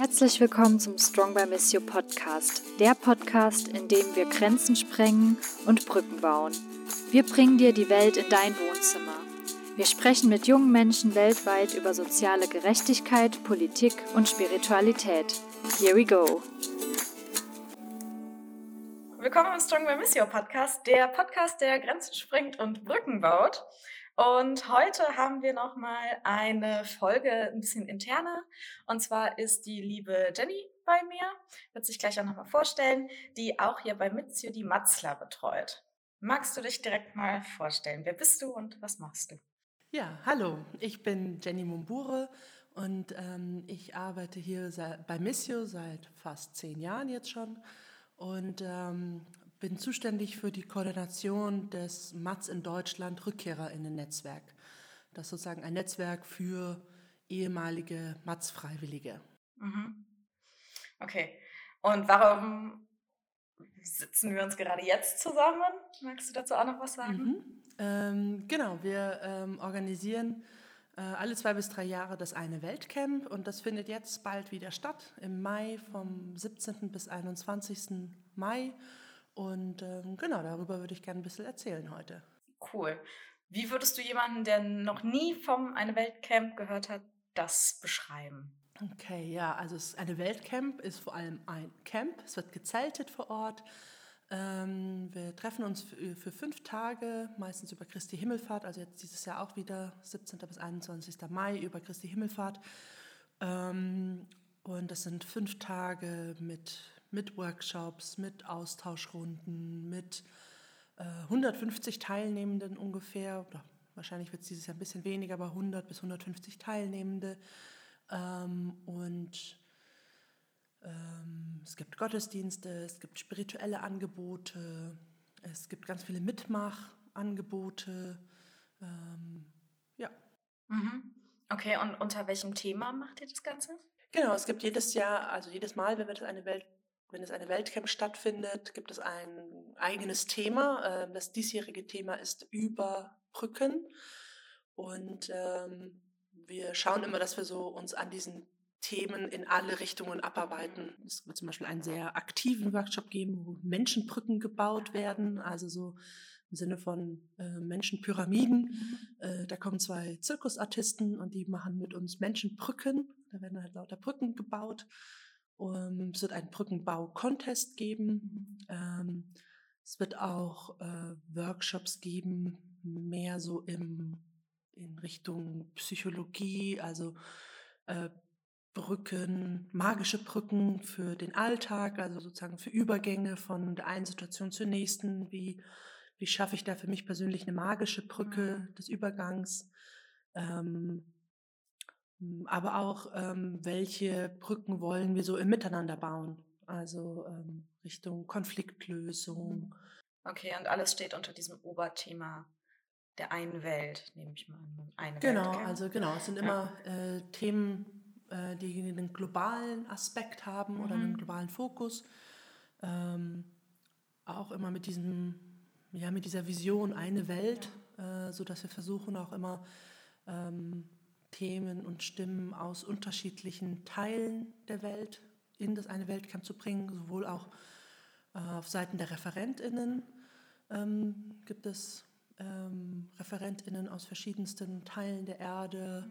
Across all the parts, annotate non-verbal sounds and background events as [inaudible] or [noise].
Herzlich willkommen zum Strong by Miss You Podcast, der Podcast, in dem wir Grenzen sprengen und Brücken bauen. Wir bringen dir die Welt in dein Wohnzimmer. Wir sprechen mit jungen Menschen weltweit über soziale Gerechtigkeit, Politik und Spiritualität. Here we go. Willkommen im Strong by Miss You Podcast, der Podcast, der Grenzen sprengt und Brücken baut. Und heute haben wir nochmal eine Folge ein bisschen interner. Und zwar ist die liebe Jenny bei mir, wird sich gleich auch nochmal vorstellen, die auch hier bei Mitzio die Matzler betreut. Magst du dich direkt mal vorstellen? Wer bist du und was machst du? Ja, hallo, ich bin Jenny Mumbure und ähm, ich arbeite hier bei Missio seit fast zehn Jahren jetzt schon und ähm, bin zuständig für die Koordination des MATS in Deutschland Rückkehrerinnen-Netzwerk. Das ist sozusagen ein Netzwerk für ehemalige MATS-Freiwillige. Mhm. Okay. Und warum sitzen wir uns gerade jetzt zusammen? Magst du dazu auch noch was sagen? Mhm. Ähm, genau, wir ähm, organisieren äh, alle zwei bis drei Jahre das eine Weltcamp und das findet jetzt bald wieder statt, im Mai vom 17. bis 21. Mai. Und ähm, genau, darüber würde ich gerne ein bisschen erzählen heute. Cool. Wie würdest du jemanden, der noch nie vom Eine Weltcamp gehört hat, das beschreiben? Okay, ja, also eine Weltcamp ist vor allem ein Camp. Es wird gezeltet vor Ort. Ähm, wir treffen uns für, für, fünf Tage, meistens über Christi Himmelfahrt, also jetzt dieses Jahr auch wieder 17. bis 21. Mai über Christi Himmelfahrt. Ähm, und das sind fünf Tage mit mit Workshops, mit Austauschrunden, mit äh, 150 Teilnehmenden ungefähr. Oder wahrscheinlich wird es dieses Jahr ein bisschen weniger, aber 100 bis 150 Teilnehmende. Ähm, und ähm, es gibt Gottesdienste, es gibt spirituelle Angebote, es gibt ganz viele Mitmachangebote. Ähm, ja. Mhm. Okay, und unter welchem Thema macht ihr das Ganze? Genau, es gibt jedes Jahr, also jedes Mal, wenn wir das eine Welt wenn es eine Weltcamp stattfindet, gibt es ein eigenes Thema. Ähm, das diesjährige Thema ist über Brücken. Und ähm, wir schauen immer, dass wir so uns an diesen Themen in alle Richtungen abarbeiten. Es wird zum Beispiel einen sehr aktiven Workshop geben, wo Menschenbrücken gebaut werden, also so im Sinne von äh, Menschenpyramiden. Äh, da kommen zwei Zirkusartisten und die machen mit uns Menschenbrücken. Da werden halt lauter Brücken gebaut. Um, es wird einen Brückenbau-Contest geben. Ähm, es wird auch äh, Workshops geben, mehr so im, in Richtung Psychologie, also äh, Brücken, magische Brücken für den Alltag, also sozusagen für Übergänge von der einen Situation zur nächsten. Wie, wie schaffe ich da für mich persönlich eine magische Brücke mhm. des Übergangs? Ähm, hm, aber auch, ähm, welche Brücken wollen wir so im Miteinander bauen? Also ähm, Richtung Konfliktlösung. Okay, und alles steht unter diesem Oberthema der einen Welt, nehme ich mal an. Eine genau, Welt, also genau, es sind ja. immer äh, Themen, äh, die einen globalen Aspekt haben mhm. oder einen mhm. globalen Fokus. Ähm, auch immer mit diesem, ja, mit dieser Vision eine Welt, äh, sodass wir versuchen auch immer ähm, Themen und Stimmen aus unterschiedlichen Teilen der Welt in das eine Weltcamp zu bringen, sowohl auch äh, auf Seiten der ReferentInnen ähm, gibt es ähm, ReferentInnen aus verschiedensten Teilen der Erde.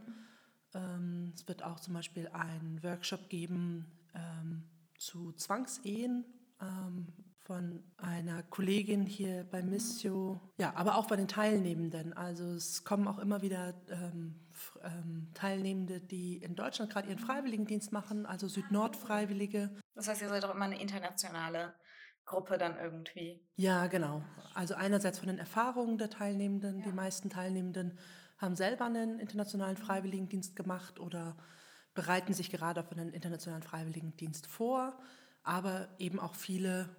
Ähm, es wird auch zum Beispiel einen Workshop geben ähm, zu Zwangsehen ähm, von einer Kollegin hier bei Missio, ja, aber auch bei den Teilnehmenden. Also es kommen auch immer wieder ähm, ähm, Teilnehmende, die in Deutschland gerade ihren Freiwilligendienst machen, also Süd-Nord-Freiwillige. Das heißt, ihr seid auch immer eine internationale Gruppe dann irgendwie. Ja, genau. Also einerseits von den Erfahrungen der Teilnehmenden. Ja. Die meisten Teilnehmenden haben selber einen internationalen Freiwilligendienst gemacht oder bereiten sich gerade auf einen internationalen Freiwilligendienst vor, aber eben auch viele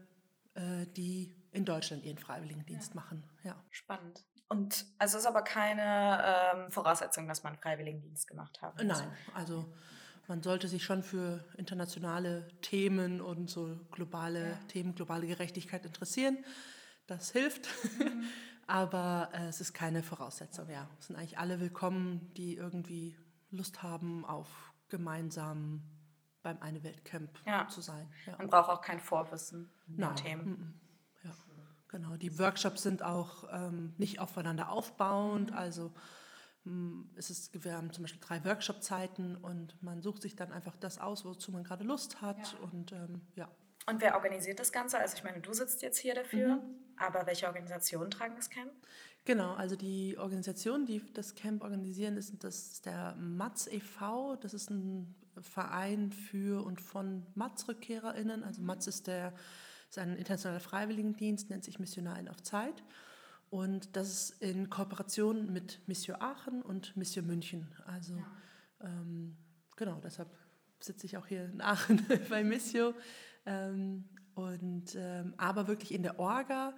die in Deutschland ihren Freiwilligendienst ja. machen. Ja. Spannend. Und also ist aber keine ähm, Voraussetzung, dass man Freiwilligendienst gemacht hat. Nein, also man sollte sich schon für internationale Themen und so globale ja. Themen, globale Gerechtigkeit interessieren. Das hilft. Mhm. [laughs] aber äh, es ist keine Voraussetzung. Ja, es sind eigentlich alle willkommen, die irgendwie Lust haben auf gemeinsam beim Eine Weltcamp Ja. zu sein. Ja. Man braucht auch kein Vorwissen Nein. Themen. mhm. Ja. Genau. Die Workshops sind auch ähm, nicht aufeinander aufbauend. Also mm, es ist, wir haben zum Beispiel drei Workshop-Zeiten und man sucht sich dann einfach das aus, wozu man gerade Lust hat. Ja. Und ähm, ja. Und wer organisiert das Ganze? Also ich meine, du sitzt jetzt hier dafür, Mhm. aber welche Organisationen tragen das Camp? Genau, also die Organisationen, die das Camp organisieren, ist das ist der Matz e.V., das ist ein Verein für und von Matz-RückkehrerInnen. Also Matz ist, der, ist ein internationaler Freiwilligendienst, nennt sich Missionarin auf Zeit. Und das ist in Kooperation mit Mission Aachen und Mission München. Also ähm, genau, deshalb sitze ich auch hier in Aachen [laughs] bei Missio. Ähm, und, ähm, aber wirklich in der Orga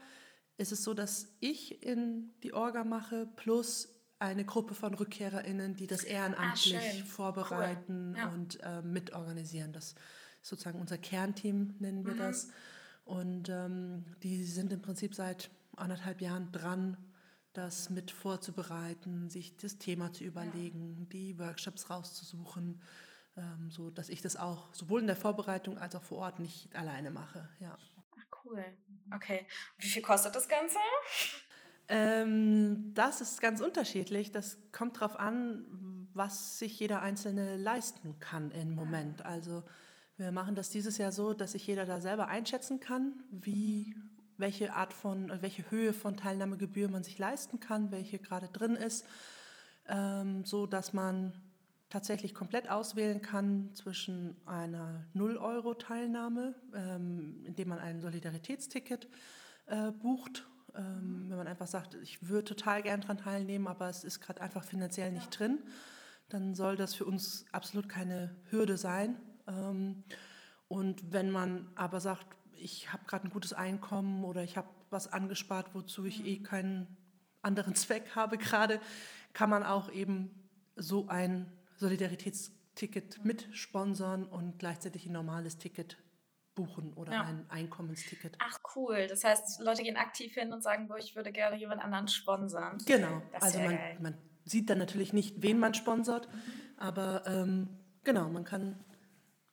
ist es so, dass ich in die Orga mache plus eine Gruppe von RückkehrerInnen, die das ehrenamtlich Ah, vorbereiten Cool. Ja. und ähm, mitorganisieren. Das ist sozusagen unser Kernteam, nennen wir Mhm. das. Und ähm, die sind im Prinzip seit anderthalb Jahren dran, das mit vorzubereiten, sich das Thema zu überlegen, die Workshops rauszusuchen, ähm, so dass ich das auch sowohl in der Vorbereitung als auch vor Ort nicht alleine mache. Ja. Ach, cool. Okay. Wie viel kostet das Ganze? Ähm, das ist ganz unterschiedlich. Das kommt darauf an, was sich jeder Einzelne leisten kann im Moment. Also wir machen das dieses Jahr so, dass sich jeder da selber einschätzen kann, wie, welche Art von, äh, welche Höhe von Teilnahmegebühr man sich leisten kann, welche gerade drin ist, ähm, so dass man tatsächlich komplett auswählen kann zwischen einer 0-Euro-Teilnahme, ähm, indem man ein Solidaritätsticket äh, bucht. Ähm, wenn man einfach sagt, ich würde total gern daran teilnehmen, aber es ist gerade einfach finanziell nicht drin, dann soll das für uns absolut keine Hürde sein. Ähm, und wenn man aber sagt, ich habe gerade ein gutes Einkommen oder ich habe was angespart, wozu ich eh keinen anderen [laughs] Zweck habe gerade, kann man auch eben so ein Solidaritätsticket mitsponsern und gleichzeitig ein normales Ticket buchen oder Ja. ein Einkommensticket. Ach, cool. Das heißt, Leute gehen aktiv hin und sagen, boah, ich würde gerne jemand anderen sponsern. Genau, Das also man, man sieht dann natürlich nicht, wen man sponsert, aber ähm, genau, man kann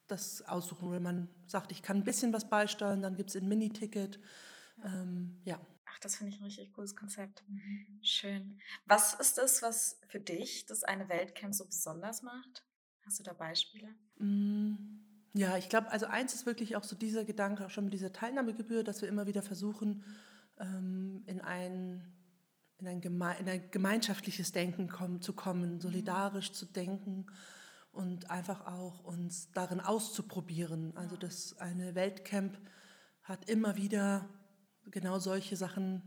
das aussuchen. Wenn man sagt, ich kann ein bisschen was beisteuern, dann gibt es ein Miniticket. Ähm, ja. Ach, das finde ich ein richtig cooles Konzept. Schön. Was ist das, was für dich das eine Weltcamp so besonders macht? Hast du da Beispiele? Mm, Ja, ich glaube, also eins ist wirklich auch so dieser Gedanke, auch schon mit dieser Teilnahmegebühr, dass wir immer wieder versuchen, ähm, in ein, in ein, geme in ein gemeinschaftliches Denken kommen, zu kommen, solidarisch zu denken und einfach auch uns darin auszuprobieren. Also das eine Weltcamp hat immer wieder genau solche Sachen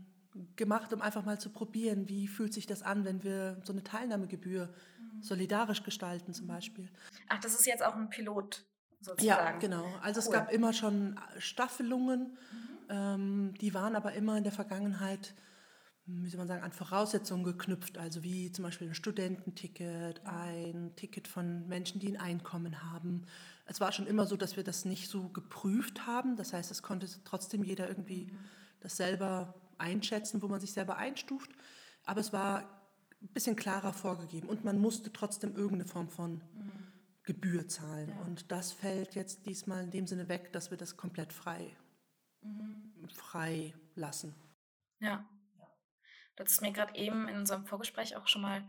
gemacht, um einfach mal zu probieren, wie fühlt sich das an, wenn wir so eine Teilnahmegebühr solidarisch gestalten zum Beispiel. Ach, das ist jetzt auch ein Pilot Ja, sozusagen. genau. Also es Cool. gab immer schon Staffelungen, ähm, die waren aber immer in der Vergangenheit, wie soll man sagen, an Voraussetzungen geknüpft. Also wie zum Beispiel ein Studententicket, ein Ticket von Menschen, die ein Einkommen haben. Es war schon immer so, dass wir das nicht so geprüft haben. Das heißt, es konnte trotzdem jeder irgendwie das selber einschätzen, wo man sich selber einstuft. Aber es war ein bisschen klarer vorgegeben und man musste trotzdem irgendeine Form von Gebühr zahlen. Und das fällt jetzt diesmal in dem Sinne weg, dass wir das komplett frei, frei lassen. Ja. Du hast mir gerade eben in unserem Vorgespräch auch schon mal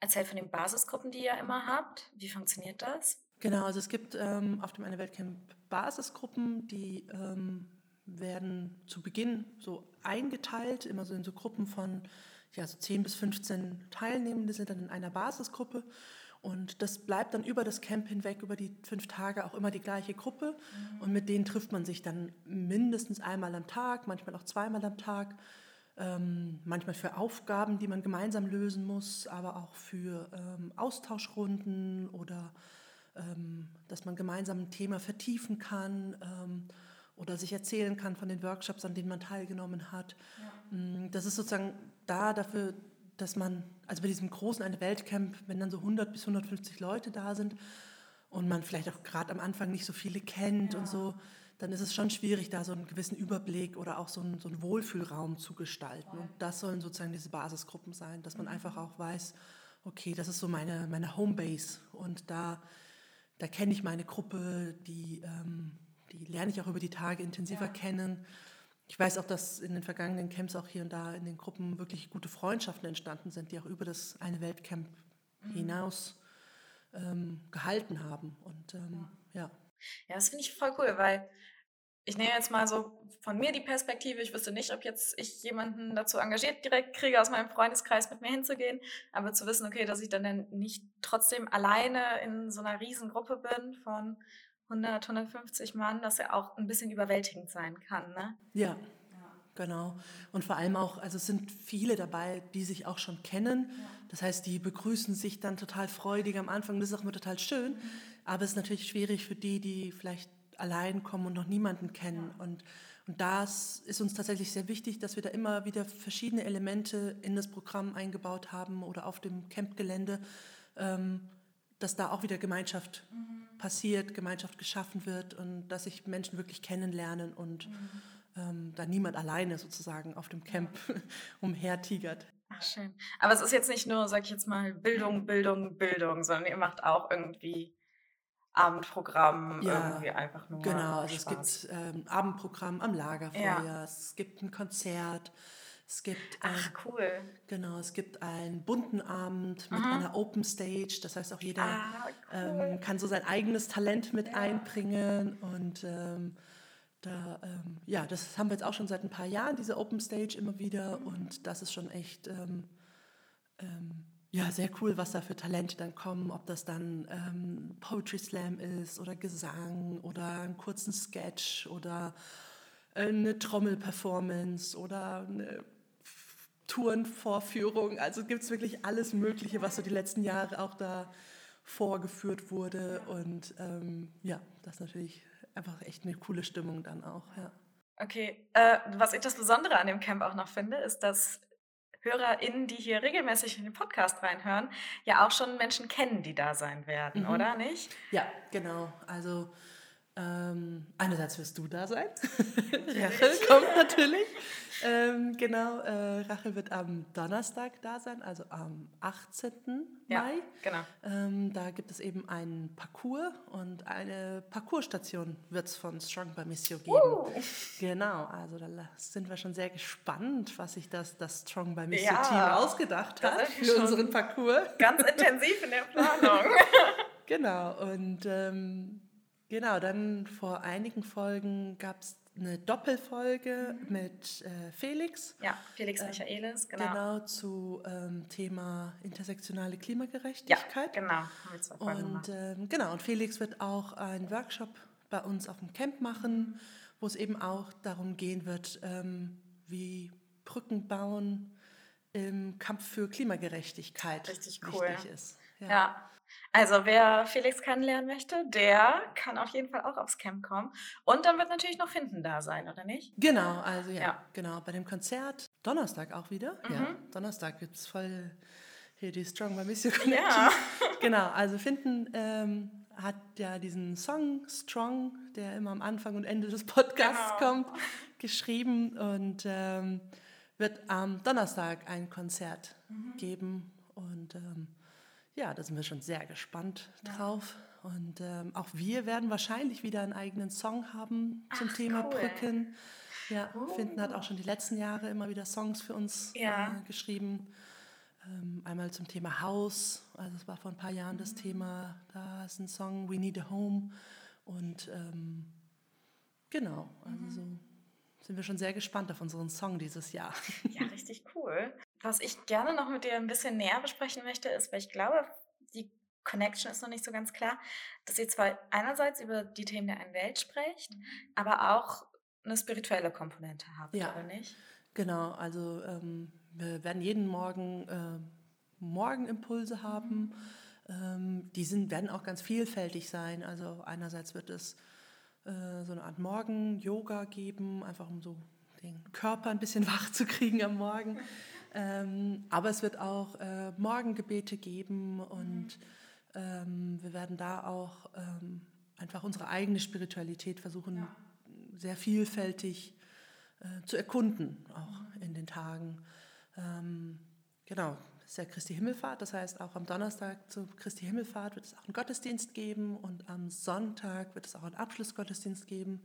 erzählt von den Basisgruppen, die ihr immer habt. Wie funktioniert das? Genau, also es gibt ähm, auf dem Eine Weltcamp Basisgruppen, die ähm, werden zu Beginn so eingeteilt, immer so in so Gruppen von ja, so 10 bis 15 Teilnehmende sind dann in einer Basisgruppe. Und das bleibt dann über das Camp hinweg, über die fünf Tage auch immer die gleiche Gruppe. Und mit denen trifft man sich dann mindestens einmal am Tag, manchmal auch zweimal am Tag. Ähm, manchmal für Aufgaben, die man gemeinsam lösen muss, aber auch für ähm, Austauschrunden oder ähm, dass man gemeinsam ein Thema vertiefen kann ähm, oder sich erzählen kann von den Workshops, an denen man teilgenommen hat. Mm, Das ist sozusagen da dafür, dass man, also bei diesem großen eine Weltcamp, wenn dann so 100 bis 150 Leute da sind und man vielleicht auch gerade am Anfang nicht so viele kennt und so, dann ist es schon schwierig, da so einen gewissen Überblick oder auch so einen, so einen Wohlfühlraum zu gestalten. Und das sollen sozusagen diese Basisgruppen sein, dass man einfach auch weiß, okay, das ist so meine, meine Homebase und da da kenne ich meine Gruppe, die, ähm, die lerne ich auch über die Tage intensiver ja. kennen. Ich weiß auch, dass in den vergangenen Camps auch hier und da in den Gruppen wirklich gute Freundschaften entstanden sind, die auch über das eine Weltcamp mhm. hinaus ähm, gehalten haben. Und ähm, ja. Ja, das finde ich voll cool, weil ich nehme jetzt mal so von mir die Perspektive. Ich wüsste nicht, ob jetzt ich jemanden dazu engagiert direkt kriege, aus meinem Freundeskreis mit mir hinzugehen. Aber zu wissen, okay, dass ich dann nicht trotzdem alleine in so einer Riesengruppe bin von 100, 150 Mann, dass er auch ein bisschen überwältigend sein kann. Ne? Ja, Genau. Und vor allem auch, also es sind viele dabei, die sich auch schon kennen. Das heißt, die begrüßen sich dann total freudig am Anfang. Das ist auch immer total schön. Mhm. Aber es ist natürlich schwierig für die, die vielleicht allein kommen und noch niemanden kennen. Ja. Und, und das ist uns tatsächlich sehr wichtig, dass wir da immer wieder verschiedene Elemente in das Programm eingebaut haben oder auf dem Campgelände, ähm, dass da auch wieder Gemeinschaft mhm. passiert, Gemeinschaft geschaffen wird und dass sich Menschen wirklich kennenlernen und mhm. ähm, da niemand alleine sozusagen auf dem Camp [laughs] umhertigert. Ach, schön. Aber es ist jetzt nicht nur, sag ich jetzt mal, Bildung, Bildung, Bildung, sondern ihr macht auch irgendwie Abendprogramm ja, irgendwie einfach nur. Genau, also Spaß. es gibt ähm, Abendprogramm am Lagerfeuer, ja. es gibt ein Konzert, es gibt ein, Ach, cool. Genau, es gibt einen bunten Abend mit mhm. einer Open Stage. Das heißt, auch jeder ah, cool. ähm, kann so sein eigenes Talent mit ja. einbringen. Und ähm, da, ähm, ja, das haben wir jetzt auch schon seit ein paar Jahren, diese Open Stage immer wieder. Mhm. Und das ist schon echt ähm, ähm, ja, sehr cool, was da für Talente dann kommen, ob das dann ähm, Poetry Slam ist oder Gesang oder einen kurzen Sketch oder eine Trommelperformance oder eine Tourenvorführung. Also gibt es wirklich alles Mögliche, was so die letzten Jahre auch da vorgeführt wurde. Und ähm, ja, das ist natürlich einfach echt eine coole Stimmung dann auch. Ja. Okay, äh, was ich das Besondere an dem Camp auch noch finde, ist, dass HörerInnen, die hier regelmäßig in den Podcast reinhören, ja auch schon Menschen kennen, die da sein werden, mhm. oder nicht? Ja, genau. Also ähm, einerseits wirst du da sein. [laughs] Rachel kommt natürlich. Ähm, genau, äh, Rachel wird am Donnerstag da sein, also am 18. Ja, Mai. Genau. Ähm, da gibt es eben einen Parcours und eine Parcourstation wird es von Strong by Missio geben. Uh. Genau, also da sind wir schon sehr gespannt, was sich das, das Strong by Missio ja, Team ausgedacht hat für unseren Parcours. Ganz intensiv in der Planung. [laughs] genau, und ähm, Genau, dann vor einigen Folgen gab es eine Doppelfolge mhm. mit äh, Felix. Ja, Felix äh, Michaelis, genau. Genau, zu ähm, Thema intersektionale Klimagerechtigkeit. Ja, genau. Und ähm, genau, und Felix wird auch einen Workshop bei uns auf dem Camp machen, wo es eben auch darum gehen wird, ähm, wie Brücken bauen im Kampf für Klimagerechtigkeit Richtig cool. wichtig ist. ja. ja. Also wer Felix kennenlernen möchte, der kann auf jeden Fall auch aufs Camp kommen. Und dann wird natürlich noch Finden da sein, oder nicht? Genau, also ja, ja. genau. Bei dem Konzert Donnerstag auch wieder. Mhm. Ja, Donnerstag gibt es voll hier die Strong by Missio Connection. Ja. [laughs] genau, also Finden ähm, hat ja diesen Song Strong, der immer am Anfang und Ende des Podcasts genau. kommt, geschrieben und ähm, wird am Donnerstag ein Konzert mhm. geben und ähm, ja, da sind wir schon sehr gespannt drauf. Ja. Und ähm, auch wir werden wahrscheinlich wieder einen eigenen Song haben zum Ach, Thema cool. Brücken. Ja, oh. Finden hat auch schon die letzten Jahre immer wieder Songs für uns ja. äh, geschrieben. Ähm, einmal zum Thema Haus, also es war vor ein paar Jahren das mhm. Thema, da ist ein Song We Need a Home. Und ähm, genau, also mhm. so sind wir schon sehr gespannt auf unseren Song dieses Jahr. Ja, richtig cool. Was ich gerne noch mit dir ein bisschen näher besprechen möchte, ist, weil ich glaube, die Connection ist noch nicht so ganz klar, dass ihr zwar einerseits über die Themen der einen Welt sprecht, mhm. aber auch eine spirituelle Komponente habt, ja, oder nicht? Genau, also ähm, wir werden jeden Morgen äh, Morgenimpulse haben. Mhm. Ähm, die sind, werden auch ganz vielfältig sein. Also einerseits wird es äh, so eine Art Morgen-Yoga geben, einfach um so den Körper ein bisschen [laughs] wach zu kriegen am Morgen. Ähm, aber es wird auch äh, Morgengebete geben und ähm, wir werden da auch ähm, einfach unsere eigene Spiritualität versuchen, ja. sehr vielfältig äh, zu erkunden, auch in den Tagen. Ähm, genau, ist ja Christi Himmelfahrt, das heißt auch am Donnerstag zu Christi Himmelfahrt wird es auch einen Gottesdienst geben und am Sonntag wird es auch einen Abschlussgottesdienst geben.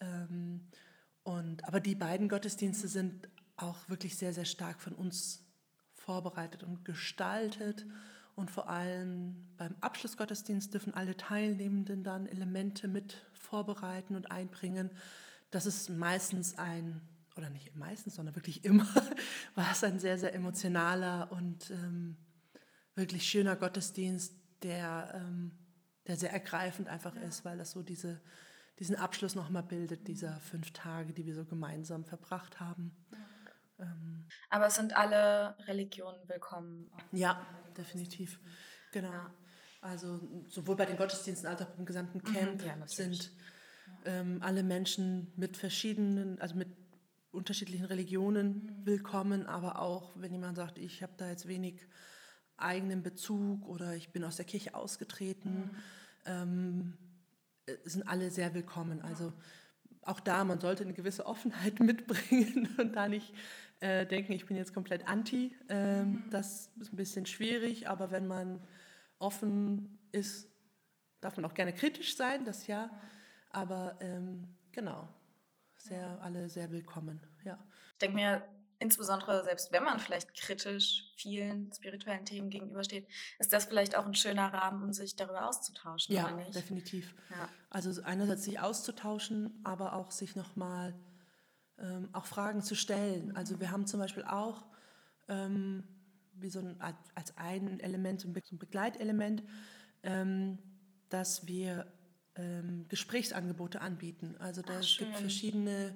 Ähm, und, aber die beiden Gottesdienste sind auch wirklich sehr, sehr stark von uns vorbereitet und gestaltet. Und vor allem beim Abschlussgottesdienst dürfen alle Teilnehmenden dann Elemente mit vorbereiten und einbringen. Das ist meistens ein, oder nicht meistens, sondern wirklich immer, [laughs] war es ein sehr, sehr emotionaler und ähm, wirklich schöner Gottesdienst, der, ähm, der sehr ergreifend einfach ist, weil das so diese, diesen Abschluss nochmal bildet, dieser fünf Tage, die wir so gemeinsam verbracht haben. Ähm, Aber es sind alle Religionen willkommen. Ja, definitiv. Genau. Ja. Also sowohl bei den Gottesdiensten als auch beim gesamten mhm, Camp mhm, ja, sind ähm, alle Menschen mit verschiedenen, also mit unterschiedlichen Religionen willkommen, aber auch wenn jemand sagt, ich habe da jetzt wenig eigenen Bezug oder ich bin aus der Kirche ausgetreten, ähm, äh, sind alle sehr willkommen. Also auch da, man sollte eine gewisse Offenheit [laughs] mitbringen und da nicht äh, denken, ich bin jetzt komplett anti. Ähm. Das ist ein bisschen schwierig, aber wenn man offen ist, darf man auch gerne kritisch sein, das ja. Aber ähm, genau, sehr, alle sehr willkommen. Ja. Ich denke mir, insbesondere selbst wenn man vielleicht kritisch vielen spirituellen Themen gegenübersteht, ist das vielleicht auch ein schöner Rahmen, um sich darüber auszutauschen. Ja, definitiv. Ja. Also einerseits sich auszutauschen, aber auch sich nochmal ähm, auch Fragen zu stellen. Also wir haben zum Beispiel auch ähm, wie so ein, als ein Element, so ein Begleitelement, ähm, dass wir ähm, Gesprächsangebote anbieten. Also da gibt verschiedene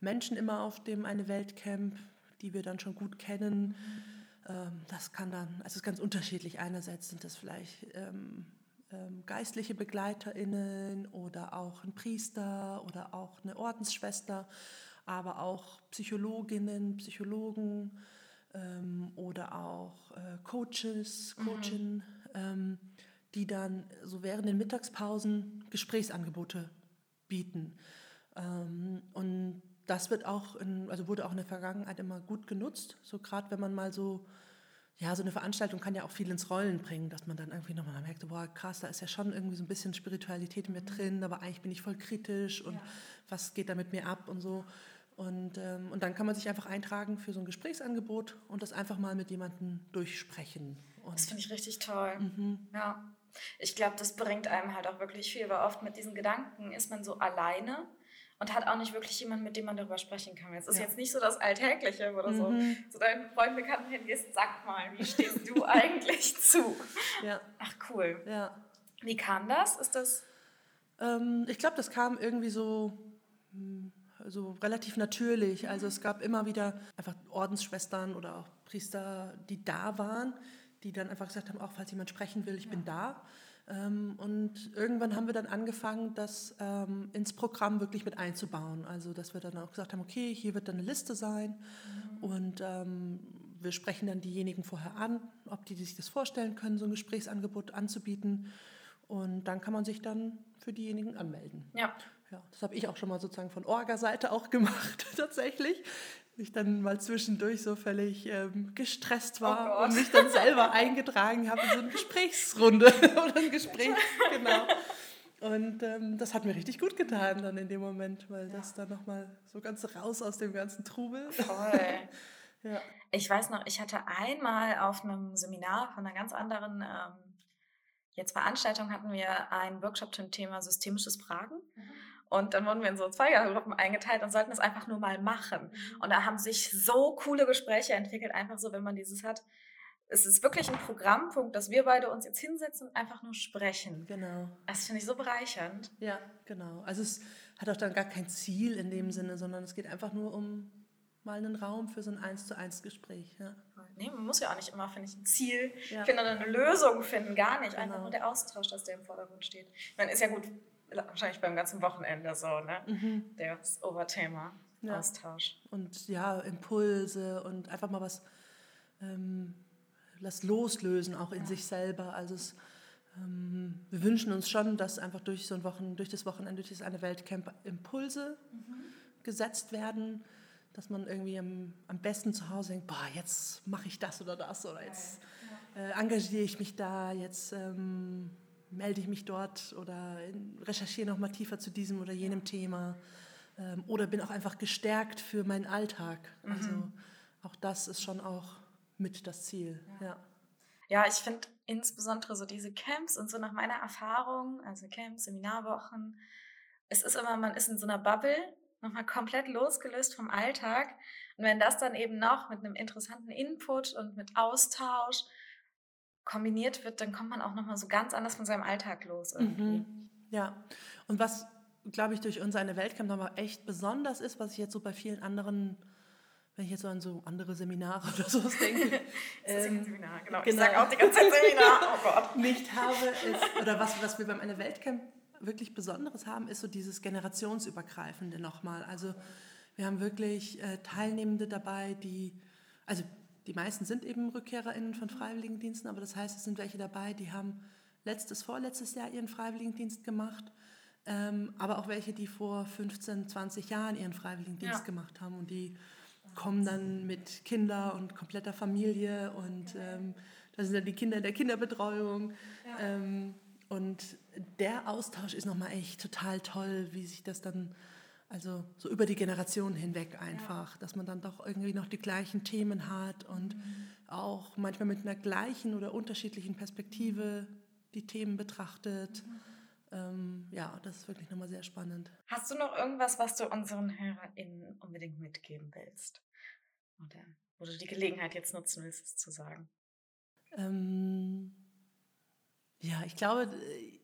Menschen immer auf dem eine Weltcamp, die wir dann schon gut kennen. Mhm. das kann dann, also es ist ganz unterschiedlich. Einerseits sind das vielleicht ähm, ähm, geistliche BegleiterInnen oder auch ein Priester oder auch eine Ordensschwester aber auch Psychologinnen, Psychologen ähm, oder auch äh, Coaches, Coachinnen, mhm. Die dann so während den Mittagspausen Gesprächsangebote bieten. Ähm, und das wird auch in, also wurde auch in der Vergangenheit immer gut genutzt, so gerade wenn man mal so ja, so eine Veranstaltung kann ja auch viel ins Rollen bringen, dass man dann irgendwie nochmal merkt, boah, krass, da ist ja schon irgendwie so ein bisschen Spiritualität in mir mhm. drin, aber eigentlich bin ich voll kritisch und ja. was geht da mit mir ab und so. Und, ähm, und dann kann man sich einfach eintragen für so ein Gesprächsangebot und das einfach mal mit jemandem durchsprechen. Und das finde ich richtig toll. Mhm. Ja. Ich glaube, das bringt einem halt auch wirklich viel, weil oft mit diesen Gedanken ist man so alleine und hat auch nicht wirklich jemanden, mit dem man darüber sprechen kann. Es ist ja. jetzt nicht so das Alltägliche, wo du mhm. so zu deinen Freunden, Bekannten hingehst, sag mal, wie stehst du [laughs] eigentlich zu? Ja. Ach, cool. Ja. Wie kam das? Ist das? Ähm, ich glaube, das kam irgendwie so hm, so relativ natürlich. Also es gab immer wieder einfach Ordensschwestern oder auch Priester, die da waren, die dann einfach gesagt haben, auch falls jemand sprechen will, ich ja. bin da. Ähm, und irgendwann haben wir dann angefangen, das ähm, ins Programm wirklich mit einzubauen. Also dass wir dann auch gesagt haben, okay, hier wird dann eine Liste sein mhm. und ähm, wir sprechen dann diejenigen vorher an, ob die sich das vorstellen können, so ein Gesprächsangebot anzubieten. Und dann kann man sich dann für diejenigen anmelden. Ja. Ja, das habe ich auch schon mal sozusagen von Orga-Seite auch [laughs] gemacht, tatsächlich. Ich dann mal zwischendurch so völlig ähm, gestresst war oh und mich dann selber [laughs] eingetragen habe in so eine Gesprächsrunde [laughs] oder ein Gespräch, [laughs] genau. Und ähm, das hat mir richtig gut getan dann in dem Moment, weil ja. das dann nochmal so ganz raus aus dem ganzen Trubel. Voll. ja. Ich weiß noch, ich hatte einmal auf einem Seminar von einer ganz anderen ähm, jetzt Veranstaltung hatten wir einen Workshop zum Thema systemisches Fragen. Mhm. Und dann wurden wir in so Zweiergruppen eingeteilt und sollten es einfach nur mal machen. Mhm. Und da haben sich so coole Gespräche entwickelt, einfach so, wenn man dieses hat. Es ist wirklich ein Programmpunkt, dass wir beide uns jetzt hinsetzen und einfach nur sprechen. Genau. Das finde ich so bereichernd. Ja, genau. Also es hat auch dann gar kein Ziel in dem Sinne, sondern es geht einfach nur um mal einen Raum für so ein Eins zu eins Gespräch. Ja. Nee, man muss ja auch nicht immer, finde ich, ein Ziel ja. finden oder eine Lösung finden, gar nicht. Einfach genau. nur der Austausch, dass der im Vordergrund steht. Meine, ist ja gut, wahrscheinlich beim ganzen Wochenende so, ne? Mhm. Das Oberthema, ja. Austausch. Und ja, Impulse und einfach mal was ähm, das loslösen, auch in ja. sich selber. Also es, ähm, wir wünschen uns schon, dass einfach durch so ein Wochen, durch das Wochenende, durch das eine Weltcamp Impulse mhm. gesetzt werden, dass man irgendwie am, am besten zu Hause denkt, boah, jetzt mache ich das oder das oder jetzt äh, engagiere ich mich da, jetzt ähm, melde ich mich dort oder recherchiere noch mal tiefer zu diesem oder jenem Thema ähm, oder bin auch einfach gestärkt für meinen Alltag. Mhm. Also auch das ist schon auch mit das Ziel. Ja, ja. ja ich finde insbesondere so diese Camps und so nach meiner Erfahrung, also Camps, Seminarwochen, es ist immer, man ist in so einer Bubble, nochmal komplett losgelöst vom Alltag. Und wenn das dann eben noch mit einem interessanten Input und mit Austausch kombiniert wird, dann kommt man auch nochmal so ganz anders von seinem Alltag los irgendwie. Mhm. Ja, und was, glaube ich, durch unsere Weltcamp nochmal echt besonders ist, was ich jetzt so bei vielen anderen wenn ich jetzt so an so andere Seminare oder sowas [laughs] denke. ähm, Seminar, genau. genau. Ich sage auch die ganze Zeit Seminar, oh Gott. [laughs] Nicht habe, ist, oder was, was wir beim eine Weltcamp wirklich Besonderes haben, ist so dieses generationsübergreifende nochmal. Also wir haben wirklich äh, Teilnehmende dabei, die, also die meisten sind eben RückkehrerInnen von Freiwilligendiensten, aber das heißt, es sind welche dabei, die haben letztes, vorletztes Jahr ihren Freiwilligendienst gemacht, ähm, aber auch welche, die vor 15, 20 Jahren ihren Freiwilligendienst ja. gemacht haben und die kommen dann mit Kinder und kompletter Familie und ähm, da sind dann die Kinder in der Kinderbetreuung. Ja. Ähm, und der Austausch ist nochmal echt total toll, wie sich das dann also so über die Generationen hinweg einfach, ja. dass man dann doch irgendwie noch die gleichen Themen hat und mhm. auch manchmal mit einer gleichen oder unterschiedlichen Perspektive die Themen betrachtet. Mhm. Ähm, ja, das ist wirklich nochmal sehr spannend. Hast du noch irgendwas, was du unseren HörerInnen unbedingt mitgeben willst? Oder wo du die Gelegenheit jetzt nutzen willst, es zu sagen? Ähm, ja, ich glaube,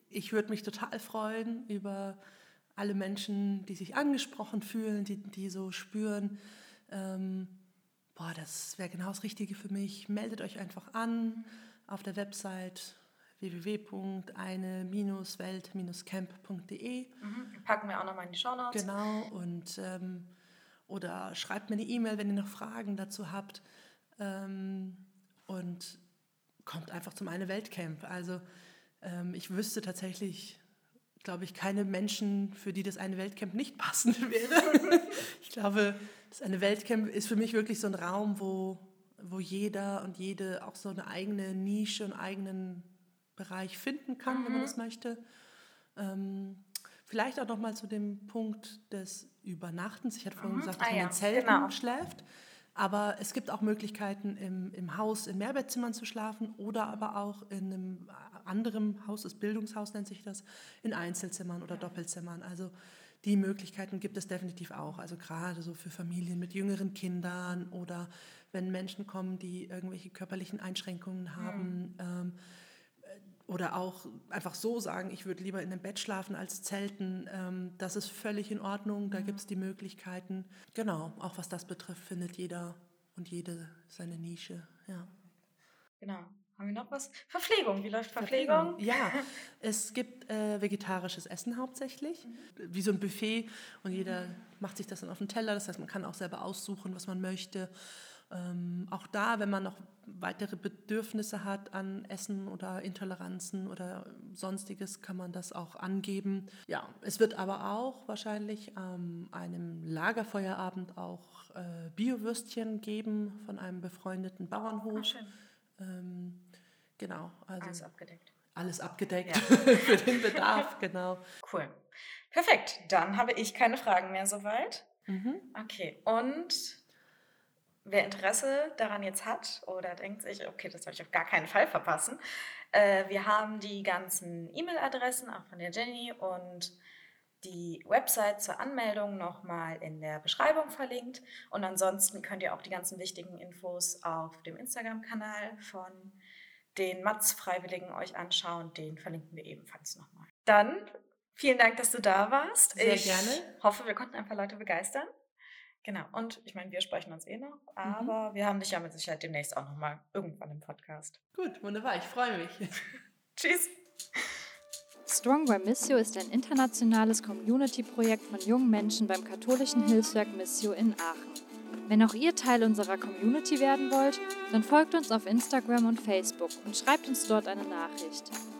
ich würde mich total freuen über alle Menschen, die sich angesprochen fühlen, die, die so spüren, ähm, boah, das wäre genau das Richtige für mich. Meldet euch einfach an auf der Website www.eine-welt-camp.de. Mhm. Packen wir auch nochmal in die Show Notes. Genau, und ähm, oder schreibt mir eine E-Mail, wenn ihr noch Fragen dazu habt. Ähm, und kommt einfach zum Eine Weltcamp. Also ähm, ich wüsste tatsächlich glaube ich, keine Menschen, für die das eine Weltcamp nicht passend [laughs] wäre. ich glaube, das eine Weltcamp ist für mich wirklich so ein Raum, wo, wo jeder und jede auch so eine eigene Nische und eigenen Bereich finden kann, mhm. wenn man mhm. das möchte. Ähm, vielleicht auch noch mal zu dem Punkt des Übernachtens. Ich hatte vorhin mhm. gesagt, dass ah, man ja. in Zelten genau. schläft. Aber es gibt auch Möglichkeiten, im, im Haus in Mehrbettzimmern zu schlafen oder aber auch in einem anderen Haus, das Bildungshaus nennt sich das, in Einzelzimmern oder Doppelzimmern. Also die Möglichkeiten gibt es definitiv auch. Also gerade so für Familien mit jüngeren Kindern oder wenn Menschen kommen, die irgendwelche körperlichen Einschränkungen haben. Mhm. Ähm, oder auch einfach so sagen, ich würde lieber in einem Bett schlafen als zelten, ähm, das ist völlig in Ordnung, da mhm. gibt es die Möglichkeiten. Genau, auch was das betrifft, findet jeder und jede seine Nische. Ja. Genau. Haben wir noch was? Verpflegung, wie läuft Verpflegung? Verpflegung. Ja, [laughs] es gibt äh, vegetarisches Essen hauptsächlich, mhm. wie so ein Buffet und jeder mhm. macht sich das dann auf den Teller, das heißt, man kann auch selber aussuchen, was man möchte. Ähm, auch da, wenn man noch weitere Bedürfnisse hat an Essen oder Intoleranzen oder sonstiges, kann man das auch angeben. Ja, es wird aber auch wahrscheinlich an einem Lagerfeuerabend auch äh, Biowürstchen geben von einem befreundeten Bauernhof. Ah, ähm, genau. Also alles abgedeckt. Alles abgedeckt ja. [laughs] für den Bedarf, [laughs] genau. Cool. Perfekt. Dann habe ich keine Fragen mehr soweit. Mhm. Okay. Und wer Interesse daran jetzt hat oder denkt sich, okay, das soll ich auf gar keinen Fall verpassen, äh, wir haben die ganzen E-Mail-Adressen auch von der Jenny und die Website zur Anmeldung nochmal in der Beschreibung verlinkt. Und ansonsten könnt ihr auch die ganzen wichtigen Infos auf dem Instagram-Kanal von den Matz-Freiwilligen euch anschauen. Den verlinken wir ebenfalls nochmal. Dann vielen Dank, dass du da warst. Sehr ich gerne. hoffe, wir konnten ein paar Leute begeistern. Genau. Und ich meine, wir sprechen uns eh noch, mhm. aber mhm. wir haben dich ja mit Sicherheit demnächst auch nochmal irgendwann im Podcast. Gut, wunderbar. Ich freue mich. [laughs] Tschüss. Strong by Missio ist ein internationales Community-Projekt von jungen Menschen beim katholischen Hilfswerk Missio in Aachen. Wenn auch ihr Teil unserer Community werden wollt, dann folgt uns auf Instagram und Facebook und schreibt uns dort eine Nachricht.